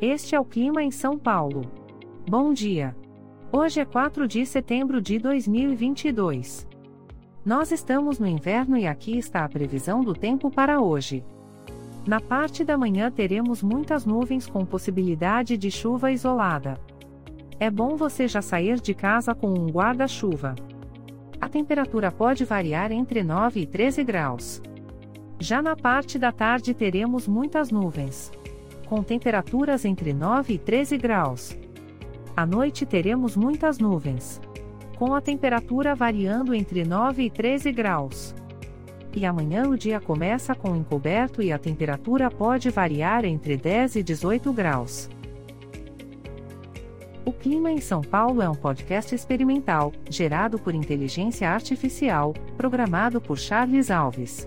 Este é o clima em São Paulo. Bom dia. Hoje é 4 de setembro de 2022. Nós estamos no inverno e aqui está a previsão do tempo para hoje. Na parte da manhã teremos muitas nuvens com possibilidade de chuva isolada. É bom você já sair de casa com um guarda-chuva. A temperatura pode variar entre 9 e 13 graus. Já na parte da tarde teremos muitas nuvens com temperaturas entre 9 e 13 graus. À noite teremos muitas nuvens, com a temperatura variando entre 9 e 13 graus. E amanhã o dia começa com encoberto e a temperatura pode variar entre 10 e 18 graus. O Clima em São Paulo é um podcast experimental, gerado por inteligência artificial, programado por Charles Alves.